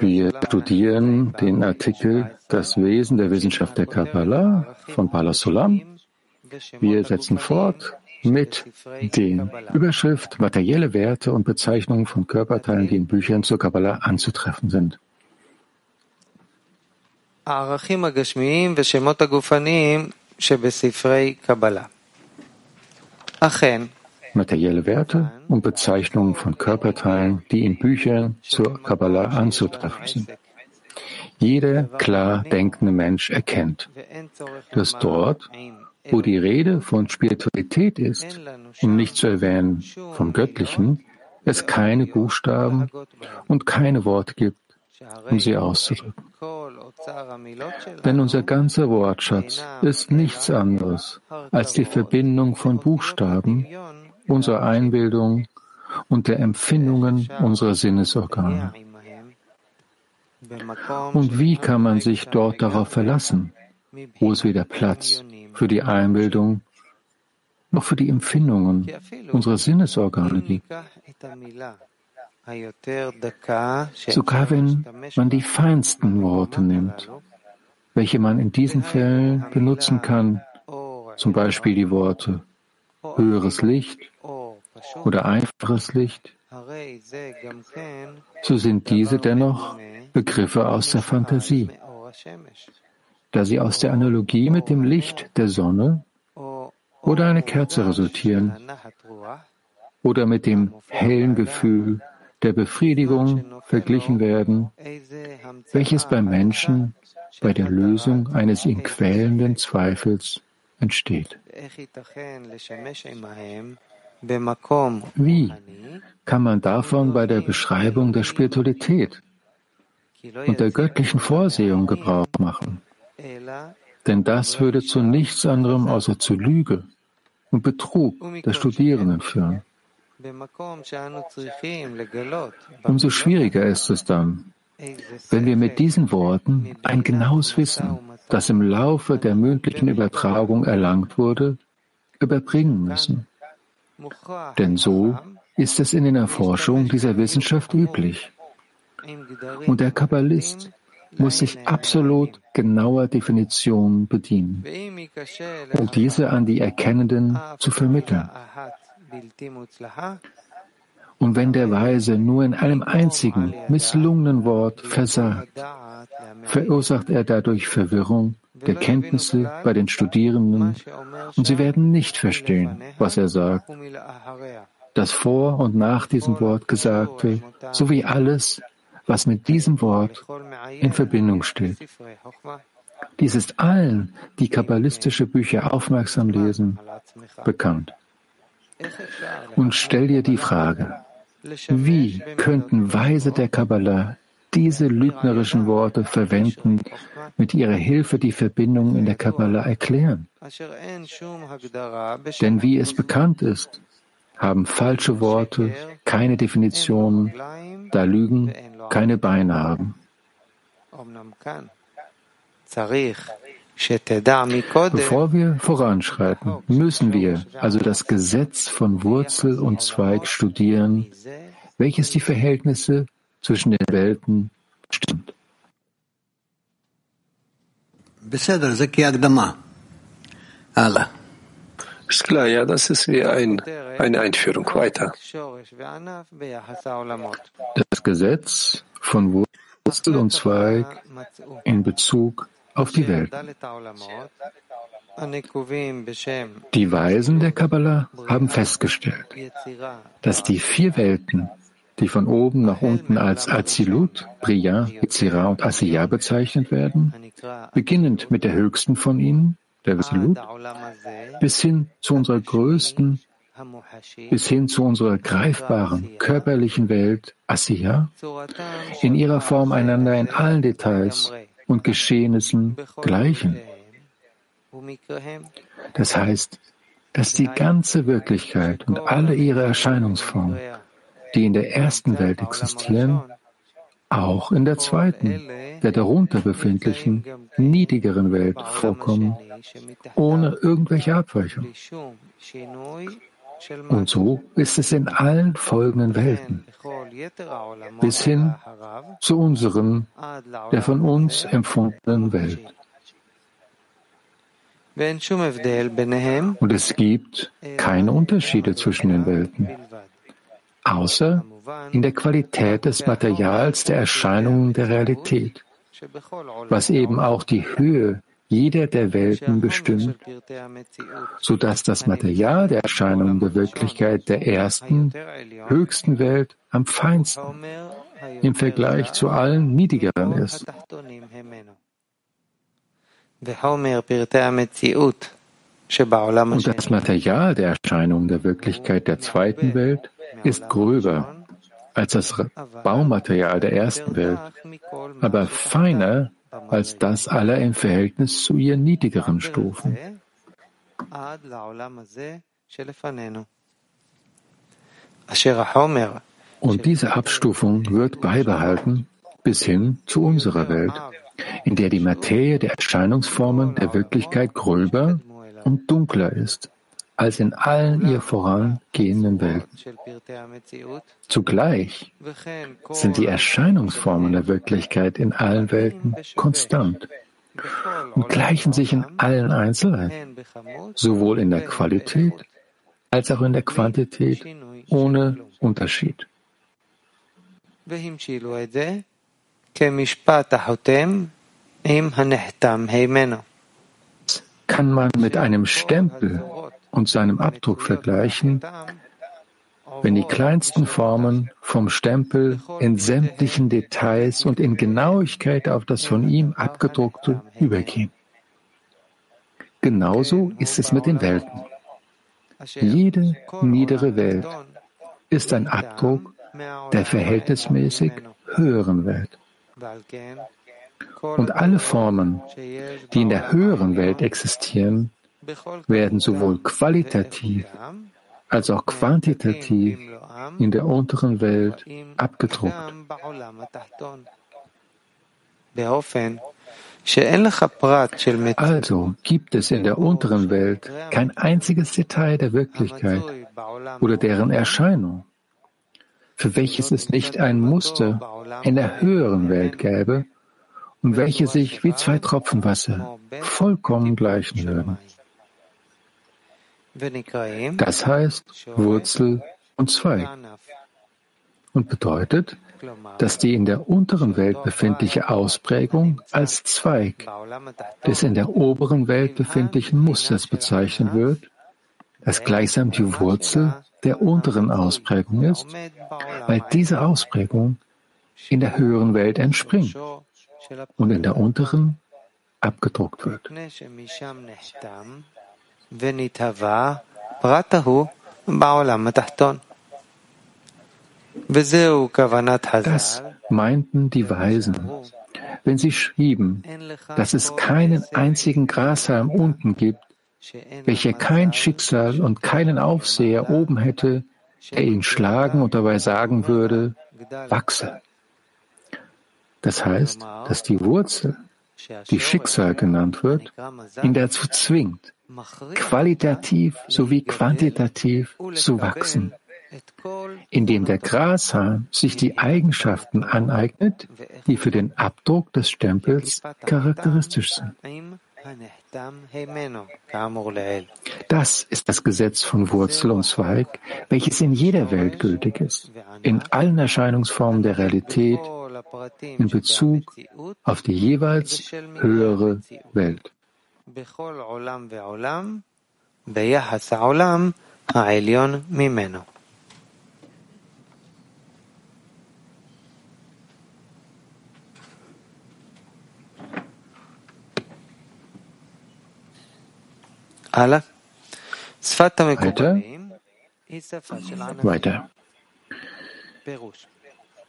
Wir studieren den Artikel Das Wesen der Wissenschaft der Kabbalah von Bala Sulam. Wir setzen fort mit den Überschrift Materielle Werte und Bezeichnungen von Körperteilen, die in Büchern zur Kabbalah anzutreffen sind. Materielle Werte und Bezeichnungen von Körperteilen, die in Büchern zur Kabbalah anzutreffen sind. Jeder klar denkende Mensch erkennt, dass dort, wo die Rede von Spiritualität ist, um nicht zu erwähnen vom Göttlichen, es keine Buchstaben und keine Worte gibt, um sie auszudrücken. Denn unser ganzer Wortschatz ist nichts anderes als die Verbindung von Buchstaben unserer Einbildung und der Empfindungen unserer Sinnesorgane. Und wie kann man sich dort darauf verlassen, wo es weder Platz für die Einbildung noch für die Empfindungen unserer Sinnesorgane gibt? Sogar wenn man die feinsten Worte nimmt, welche man in diesen Fällen benutzen kann, zum Beispiel die Worte höheres Licht oder einfaches Licht, so sind diese dennoch Begriffe aus der Fantasie, da sie aus der Analogie mit dem Licht der Sonne oder einer Kerze resultieren oder mit dem hellen Gefühl der Befriedigung verglichen werden, welches beim Menschen bei der Lösung eines ihn quälenden Zweifels entsteht. Wie kann man davon bei der Beschreibung der Spiritualität und der göttlichen Vorsehung Gebrauch machen? Denn das würde zu nichts anderem außer zu Lüge und Betrug der Studierenden führen. Umso schwieriger ist es dann, wenn wir mit diesen Worten ein genaues Wissen, das im Laufe der mündlichen Übertragung erlangt wurde, überbringen müssen. Denn so ist es in den Erforschungen dieser Wissenschaft üblich. Und der Kabbalist muss sich absolut genauer Definitionen bedienen, um diese an die Erkennenden zu vermitteln. Und wenn der Weise nur in einem einzigen, misslungenen Wort versagt, verursacht er dadurch Verwirrung der Kenntnisse bei den Studierenden und sie werden nicht verstehen, was er sagt. Das vor und nach diesem Wort Gesagte sowie alles, was mit diesem Wort in Verbindung steht. Dies ist allen, die kabbalistische Bücher aufmerksam lesen, bekannt. Und stell dir die Frage, wie könnten Weise der Kabbalah diese lügnerischen Worte verwenden, mit ihrer Hilfe die Verbindung in der Kabbalah erklären? Denn wie es bekannt ist, haben falsche Worte keine Definitionen, da Lügen keine Beine haben. Bevor wir voranschreiten, müssen wir also das Gesetz von Wurzel und Zweig studieren, welches die Verhältnisse zwischen den Welten bestimmt. Ist klar, ja, das ist wie ein, eine Einführung. Weiter. Das Gesetz von Wurzel und Zweig in Bezug auf die Welt. Die Weisen der Kabbalah haben festgestellt, dass die vier Welten, die von oben nach unten als Azilut, Briya, Yitzira und Asiya bezeichnet werden, beginnend mit der höchsten von ihnen, der Azilut, bis hin zu unserer größten, bis hin zu unserer greifbaren, körperlichen Welt, Asiya, in ihrer Form einander in allen Details und Geschehnissen gleichen. Das heißt, dass die ganze Wirklichkeit und alle ihre Erscheinungsformen, die in der ersten Welt existieren, auch in der zweiten, der darunter befindlichen, niedrigeren Welt vorkommen, ohne irgendwelche Abweichung. Und so ist es in allen folgenden Welten, bis hin zu unseren, der von uns empfundenen Welt. Und es gibt keine Unterschiede zwischen den Welten, außer in der Qualität des Materials der Erscheinungen der Realität, was eben auch die Höhe jeder der Welten bestimmt, so dass das Material der Erscheinungen der Wirklichkeit der ersten, höchsten Welt am feinsten im Vergleich zu allen niedrigeren ist. Und das Material der Erscheinungen der Wirklichkeit der zweiten Welt ist gröber als das Baumaterial der ersten Welt, aber feiner als das aller im Verhältnis zu ihr niedrigeren Stufen. Und diese Abstufung wird beibehalten bis hin zu unserer Welt, in der die Materie der Erscheinungsformen der Wirklichkeit gröber und dunkler ist als in allen ihr vorangehenden Welten. Zugleich sind die Erscheinungsformen der Wirklichkeit in allen Welten konstant und gleichen sich in allen Einzelheiten, sowohl in der Qualität als auch in der Quantität ohne Unterschied. Kann man mit einem Stempel und seinem Abdruck vergleichen, wenn die kleinsten Formen vom Stempel in sämtlichen Details und in Genauigkeit auf das von ihm abgedruckte übergehen. Genauso ist es mit den Welten. Jede niedere Welt ist ein Abdruck der verhältnismäßig höheren Welt. Und alle Formen, die in der höheren Welt existieren, werden sowohl qualitativ als auch quantitativ in der unteren Welt abgedruckt. Also gibt es in der unteren Welt kein einziges Detail der Wirklichkeit oder deren Erscheinung, für welches es nicht ein Muster in der höheren Welt gäbe und welche sich wie zwei Tropfen Wasser vollkommen gleichen würden. Das heißt Wurzel und Zweig und bedeutet, dass die in der unteren Welt befindliche Ausprägung als Zweig des in der oberen Welt befindlichen Musters bezeichnet wird, das gleichsam die Wurzel der unteren Ausprägung ist, weil diese Ausprägung in der höheren Welt entspringt und in der unteren abgedruckt wird. Das meinten die Weisen, wenn sie schrieben, dass es keinen einzigen Grashalm unten gibt, welcher kein Schicksal und keinen Aufseher oben hätte, der ihn schlagen und dabei sagen würde, wachse. Das heißt, dass die Wurzel, die Schicksal genannt wird, ihn dazu zwingt, qualitativ sowie quantitativ zu wachsen, indem der Grashalm sich die Eigenschaften aneignet, die für den Abdruck des Stempels charakteristisch sind. Das ist das Gesetz von Wurzel und Zweig, welches in jeder Welt gültig ist, in allen Erscheinungsformen der Realität, in Bezug auf die jeweils höhere Welt. Weiter. Weiter.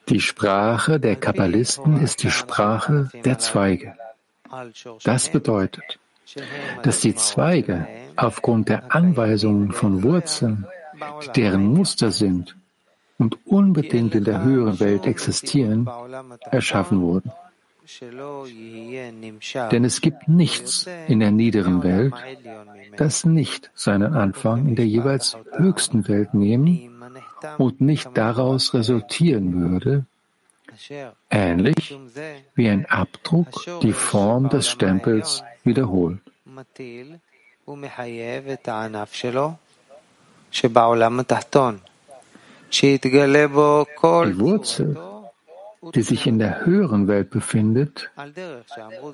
Die Sprache der Kabbalisten ist die Sprache der Zweige. Das bedeutet, dass die Zweige aufgrund der Anweisungen von Wurzeln, deren Muster sind und unbedingt in der höheren Welt existieren, erschaffen wurden. Denn es gibt nichts in der niederen Welt, das nicht seinen Anfang in der jeweils höchsten Welt nehmen und nicht daraus resultieren würde, ähnlich wie ein Abdruck die Form des Stempels wiederholt. Die Wurzel, die sich in der höheren Welt befindet,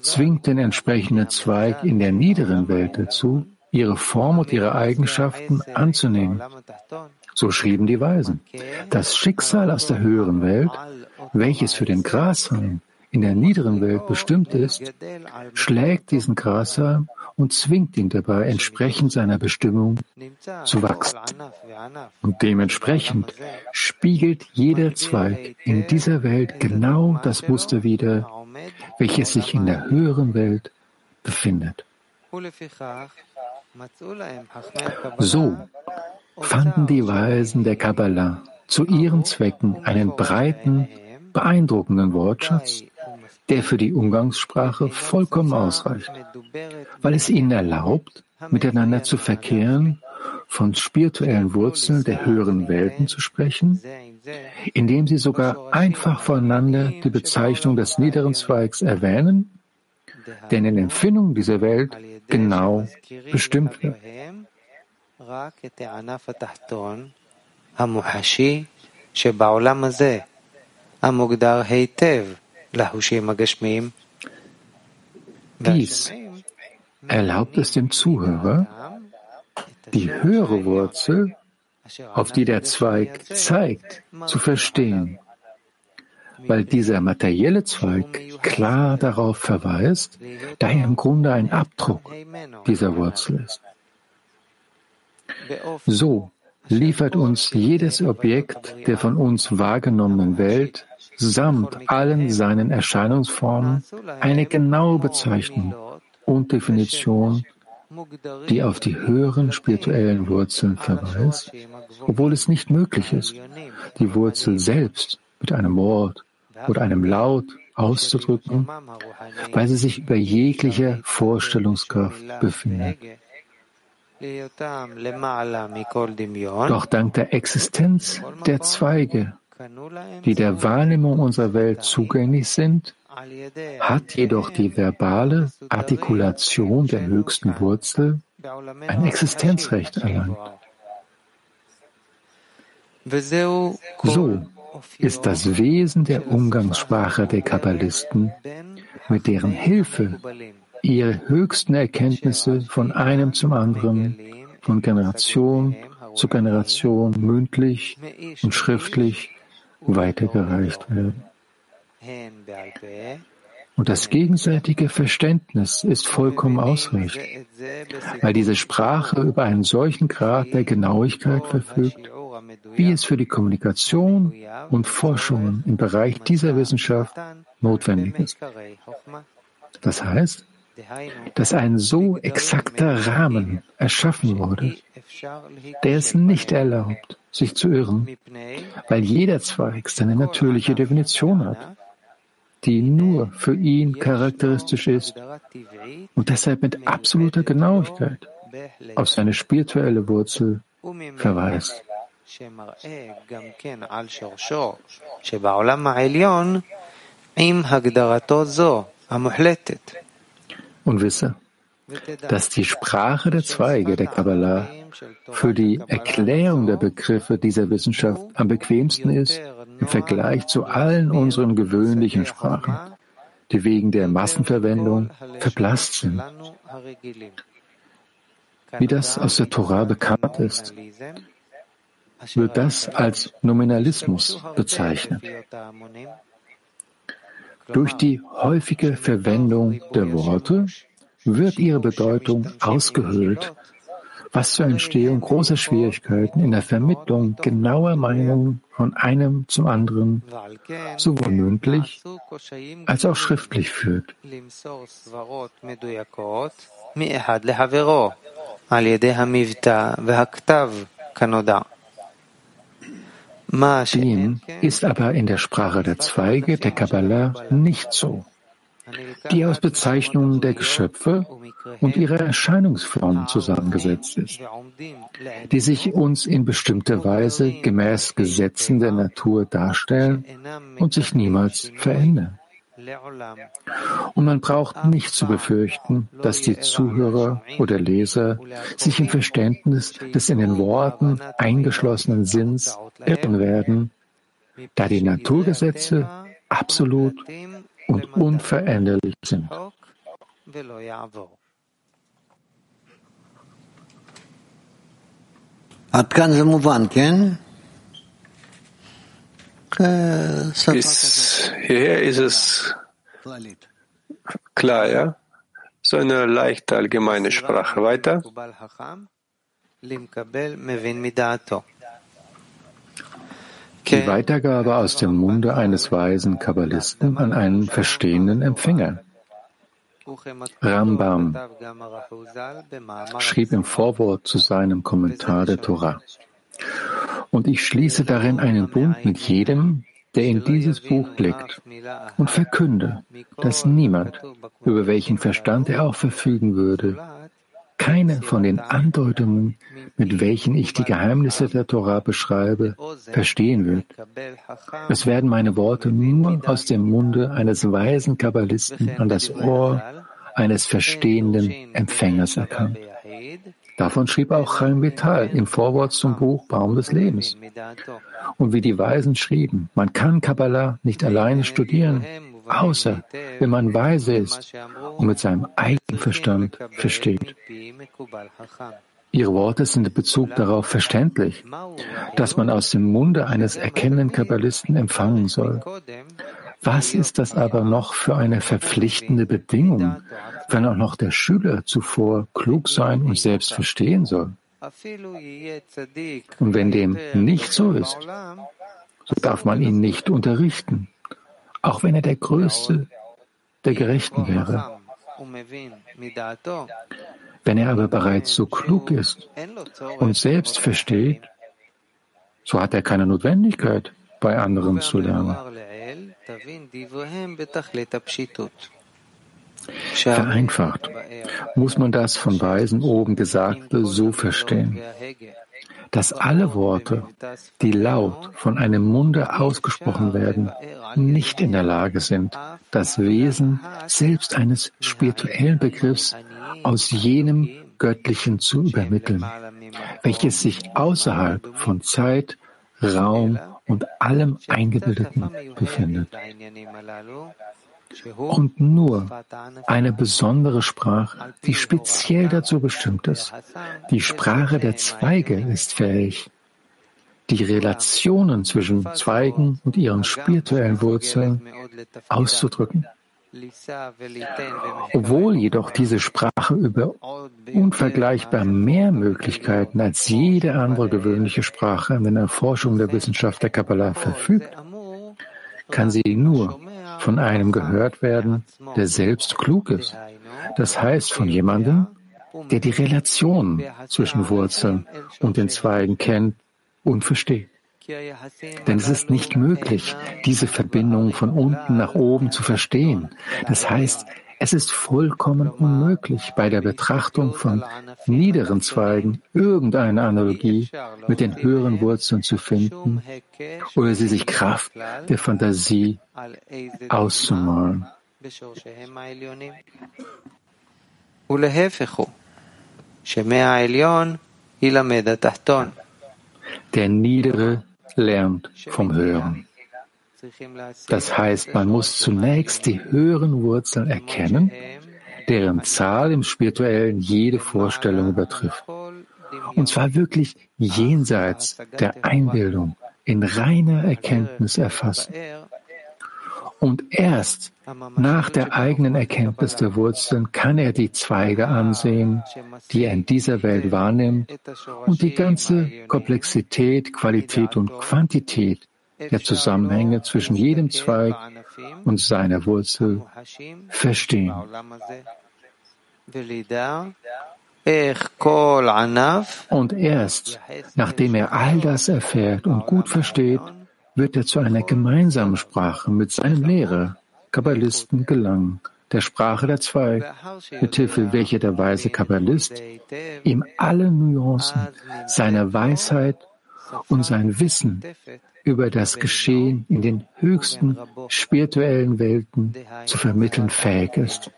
zwingt den entsprechenden Zweig in der niederen Welt dazu, ihre Form und ihre Eigenschaften anzunehmen. So schrieben die Weisen. Das Schicksal aus der höheren Welt, welches für den Grashalm in der niederen Welt bestimmt ist, schlägt diesen Grashalm und zwingt ihn dabei, entsprechend seiner Bestimmung zu wachsen. Und dementsprechend spiegelt jeder Zweig in dieser Welt genau das Muster wider, welches sich in der höheren Welt befindet. So fanden die Weisen der Kabbalah zu ihren Zwecken einen breiten, beeindruckenden Wortschatz, der für die Umgangssprache vollkommen ausreicht, weil es ihnen erlaubt, miteinander zu verkehren, von spirituellen Wurzeln der höheren Welten zu sprechen, indem sie sogar einfach voneinander die Bezeichnung des niederen Zweigs erwähnen, der in den Empfindungen dieser Welt genau bestimmt wird. Dies erlaubt es dem Zuhörer, die höhere Wurzel, auf die der Zweig zeigt, zu verstehen, weil dieser materielle Zweig klar darauf verweist, da er im Grunde ein Abdruck dieser Wurzel ist. So liefert uns jedes Objekt der von uns wahrgenommenen Welt samt allen seinen Erscheinungsformen eine genaue Bezeichnung und Definition, die auf die höheren spirituellen Wurzeln verweist, obwohl es nicht möglich ist, die Wurzel selbst mit einem Wort oder einem Laut auszudrücken, weil sie sich über jeglicher Vorstellungskraft befindet. Doch dank der Existenz der Zweige, die der Wahrnehmung unserer Welt zugänglich sind, hat jedoch die verbale Artikulation der höchsten Wurzel ein Existenzrecht erlangt. So ist das Wesen der Umgangssprache der Kabbalisten, mit deren Hilfe ihre höchsten Erkenntnisse von einem zum anderen, von Generation zu Generation mündlich und schriftlich weitergereicht werden. Und das gegenseitige Verständnis ist vollkommen ausreichend, weil diese Sprache über einen solchen Grad der Genauigkeit verfügt, wie es für die Kommunikation und Forschungen im Bereich dieser Wissenschaft notwendig ist. Das heißt, dass ein so exakter Rahmen erschaffen wurde, der es nicht erlaubt, sich zu irren, weil jeder Zweig seine natürliche Definition hat, die nur für ihn charakteristisch ist und deshalb mit absoluter Genauigkeit auf seine spirituelle Wurzel verweist. Und wisse, dass die Sprache der Zweige der Kabbalah für die Erklärung der Begriffe dieser Wissenschaft am bequemsten ist im Vergleich zu allen unseren gewöhnlichen Sprachen, die wegen der Massenverwendung verblasst sind. Wie das aus der Torah bekannt ist, wird das als Nominalismus bezeichnet. Durch die häufige Verwendung der Worte wird ihre Bedeutung ausgehöhlt, was zur Entstehung großer Schwierigkeiten in der Vermittlung genauer Meinungen von einem zum anderen sowohl mündlich als auch schriftlich führt. Dem ist aber in der Sprache der Zweige der Kabbalah nicht so. die aus Bezeichnungen der Geschöpfe und ihrer Erscheinungsformen zusammengesetzt ist, die sich uns in bestimmter Weise gemäß Gesetzen der Natur darstellen und sich niemals verändern. Und man braucht nicht zu befürchten, dass die Zuhörer oder Leser sich im Verständnis des in den Worten eingeschlossenen Sinns irren werden, da die Naturgesetze absolut und unveränderlich sind. Bis hierher ist es klar, ja? So eine leicht allgemeine Sprache. Weiter. Die Weitergabe aus dem Munde eines weisen Kabbalisten an einen verstehenden Empfänger. Rambam schrieb im Vorwort zu seinem Kommentar der Torah. Und ich schließe darin einen Bund mit jedem, der in dieses Buch blickt und verkünde, dass niemand, über welchen Verstand er auch verfügen würde, keine von den Andeutungen, mit welchen ich die Geheimnisse der Torah beschreibe, verstehen wird. Es werden meine Worte nur aus dem Munde eines weisen Kabbalisten an das Ohr eines verstehenden Empfängers erkannt. Davon schrieb auch Chaim Vital im Vorwort zum Buch Baum des Lebens. Und wie die Weisen schrieben, man kann Kabbalah nicht alleine studieren, außer wenn man weise ist und mit seinem eigenen Verstand versteht. Ihre Worte sind in Bezug darauf verständlich, dass man aus dem Munde eines erkennenden Kabbalisten empfangen soll. Was ist das aber noch für eine verpflichtende Bedingung, wenn auch noch der Schüler zuvor klug sein und selbst verstehen soll? Und wenn dem nicht so ist, so darf man ihn nicht unterrichten, auch wenn er der Größte der Gerechten wäre. Wenn er aber bereits so klug ist und selbst versteht, so hat er keine Notwendigkeit, bei anderen zu lernen. Vereinfacht muss man das von Weisen oben Gesagte so verstehen, dass alle Worte, die laut von einem Munde ausgesprochen werden, nicht in der Lage sind, das Wesen selbst eines spirituellen Begriffs aus jenem Göttlichen zu übermitteln, welches sich außerhalb von Zeit, Raum und allem Eingebildeten befindet. Und nur eine besondere Sprache, die speziell dazu bestimmt ist, die Sprache der Zweige ist fähig, die Relationen zwischen Zweigen und ihren spirituellen Wurzeln auszudrücken. Obwohl jedoch diese Sprache über unvergleichbar mehr Möglichkeiten als jede andere gewöhnliche Sprache in der Erforschung der Wissenschaft der Kabbalah verfügt, kann sie nur von einem gehört werden, der selbst klug ist. Das heißt von jemandem, der die Relation zwischen Wurzeln und den Zweigen kennt und versteht. Denn es ist nicht möglich, diese Verbindung von unten nach oben zu verstehen. Das heißt, es ist vollkommen unmöglich, bei der Betrachtung von niederen Zweigen irgendeine Analogie mit den höheren Wurzeln zu finden oder sie sich Kraft der Fantasie auszumalen. Der Niedere lernt vom Hören. Das heißt, man muss zunächst die höheren Wurzeln erkennen, deren Zahl im Spirituellen jede Vorstellung übertrifft. Und zwar wirklich jenseits der Einbildung, in reiner Erkenntnis erfassen. Und erst nach der eigenen Erkenntnis der Wurzeln kann er die Zweige ansehen, die er in dieser Welt wahrnimmt und die ganze Komplexität, Qualität und Quantität der Zusammenhänge zwischen jedem Zweig und seiner Wurzel verstehen. Und erst nachdem er all das erfährt und gut versteht, wird er zu einer gemeinsamen Sprache mit seinem Lehrer, Kabbalisten, gelangen, der Sprache der zwei, mithilfe welcher der weise Kabbalist ihm alle Nuancen seiner Weisheit und sein Wissen über das Geschehen in den höchsten spirituellen Welten zu vermitteln fähig ist.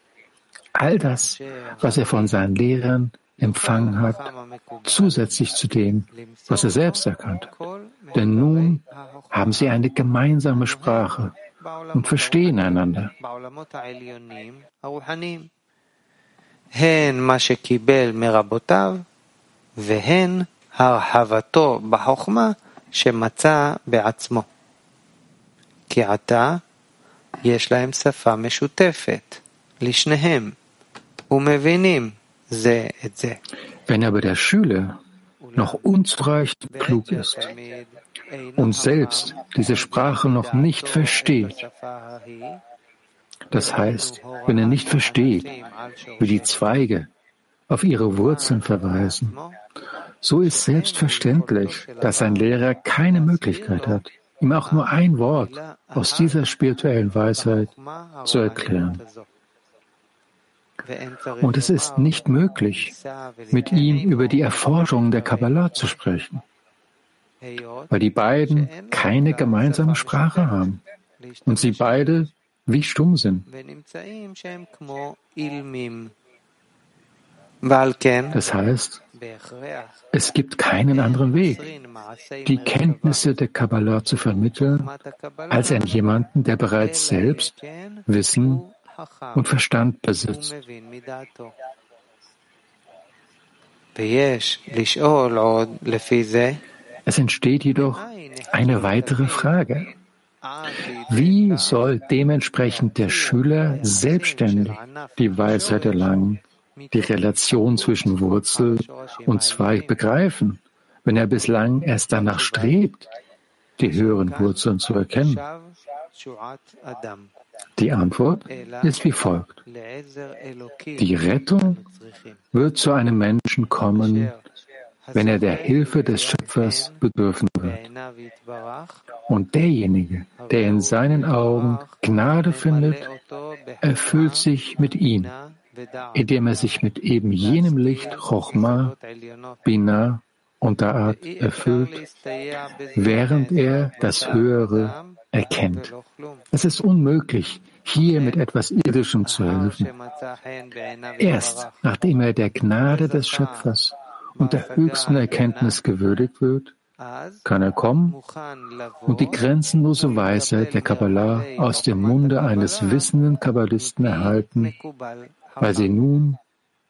All das, was er von seinen Lehrern empfangen hat, zusätzlich zu dem, was er selbst erkannt hat. Denn nun haben sie eine gemeinsame Sprache und verstehen einander. הן מה שקיבל מרבותיו והן הרחבתו בחוכמה שמצא בעצמו. כי עתה יש להם שפה משותפת לשניהם, ומבינים זה את זה. Wenn aber der Schüler noch unzureichend klug ist und selbst diese Sprache noch nicht versteht, das heißt, wenn er nicht versteht, wie die Zweige auf ihre Wurzeln verweisen, so ist selbstverständlich, dass ein Lehrer keine Möglichkeit hat, ihm auch nur ein Wort aus dieser spirituellen Weisheit zu erklären. Und es ist nicht möglich, mit ihm über die Erforschung der Kabbalah zu sprechen, weil die beiden keine gemeinsame Sprache haben und sie beide wie stumm sind. Das heißt, es gibt keinen anderen Weg, die Kenntnisse der Kabbalah zu vermitteln, als an jemanden, der bereits selbst Wissen und Verstand besitzt. Es entsteht jedoch eine weitere Frage. Wie soll dementsprechend der Schüler selbstständig die Weisheit erlangen, die Relation zwischen Wurzel und Zweig begreifen, wenn er bislang erst danach strebt, die höheren Wurzeln zu erkennen? Die Antwort ist wie folgt. Die Rettung wird zu einem Menschen kommen, wenn er der Hilfe des Schöpfers bedürfen wird. Und derjenige, der in seinen Augen Gnade findet, erfüllt sich mit ihm indem er sich mit eben jenem Licht Chochma, Bina und Da'at erfüllt, während er das Höhere erkennt. Es ist unmöglich, hier mit etwas Irdischem zu helfen. Erst nachdem er der Gnade des Schöpfers und der höchsten Erkenntnis gewürdigt wird, kann er kommen und die grenzenlose Weisheit der Kabbalah aus dem Munde eines wissenden Kabbalisten erhalten weil sie nun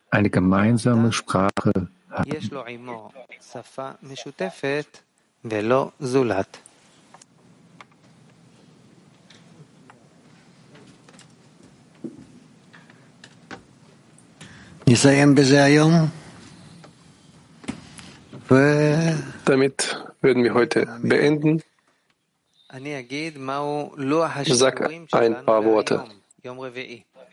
eine gemeinsame Sprache hatten. Damit würden wir heute beenden. Sag ein paar Worte.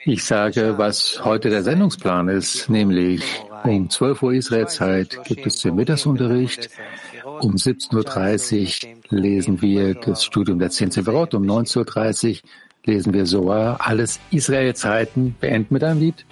Ich sage, was heute der Sendungsplan ist, nämlich um 12 Uhr Israelzeit gibt es den Mittagsunterricht. Um 17.30 Uhr lesen wir das Studium der Zehn Severot. Um 19.30 Uhr lesen wir Soa. Alles Israelzeiten. Beenden mit einem Lied.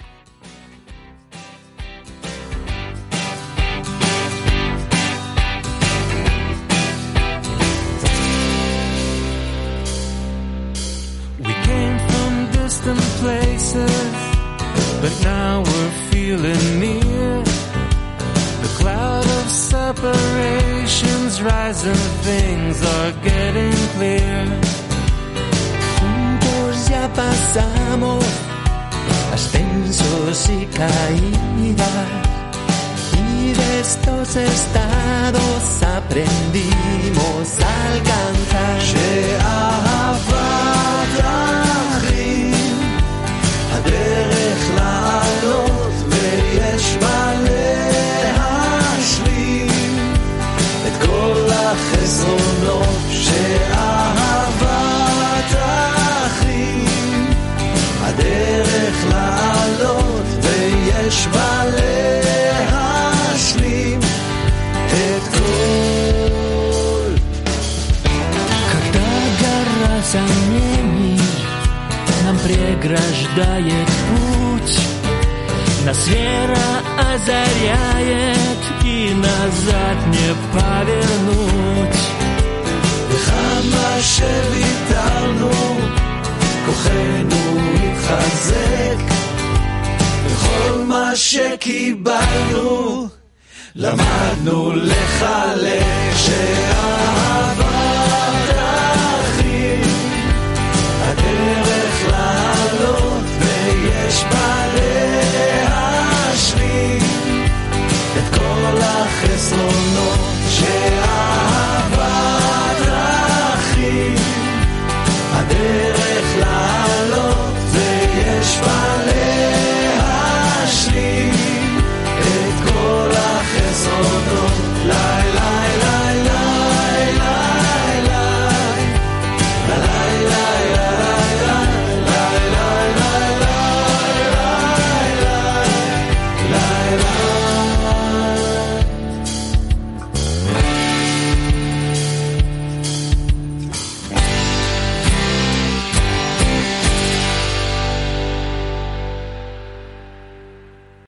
atravesamos ascensos y caídas y de estos estados aprendimos a alcanzar.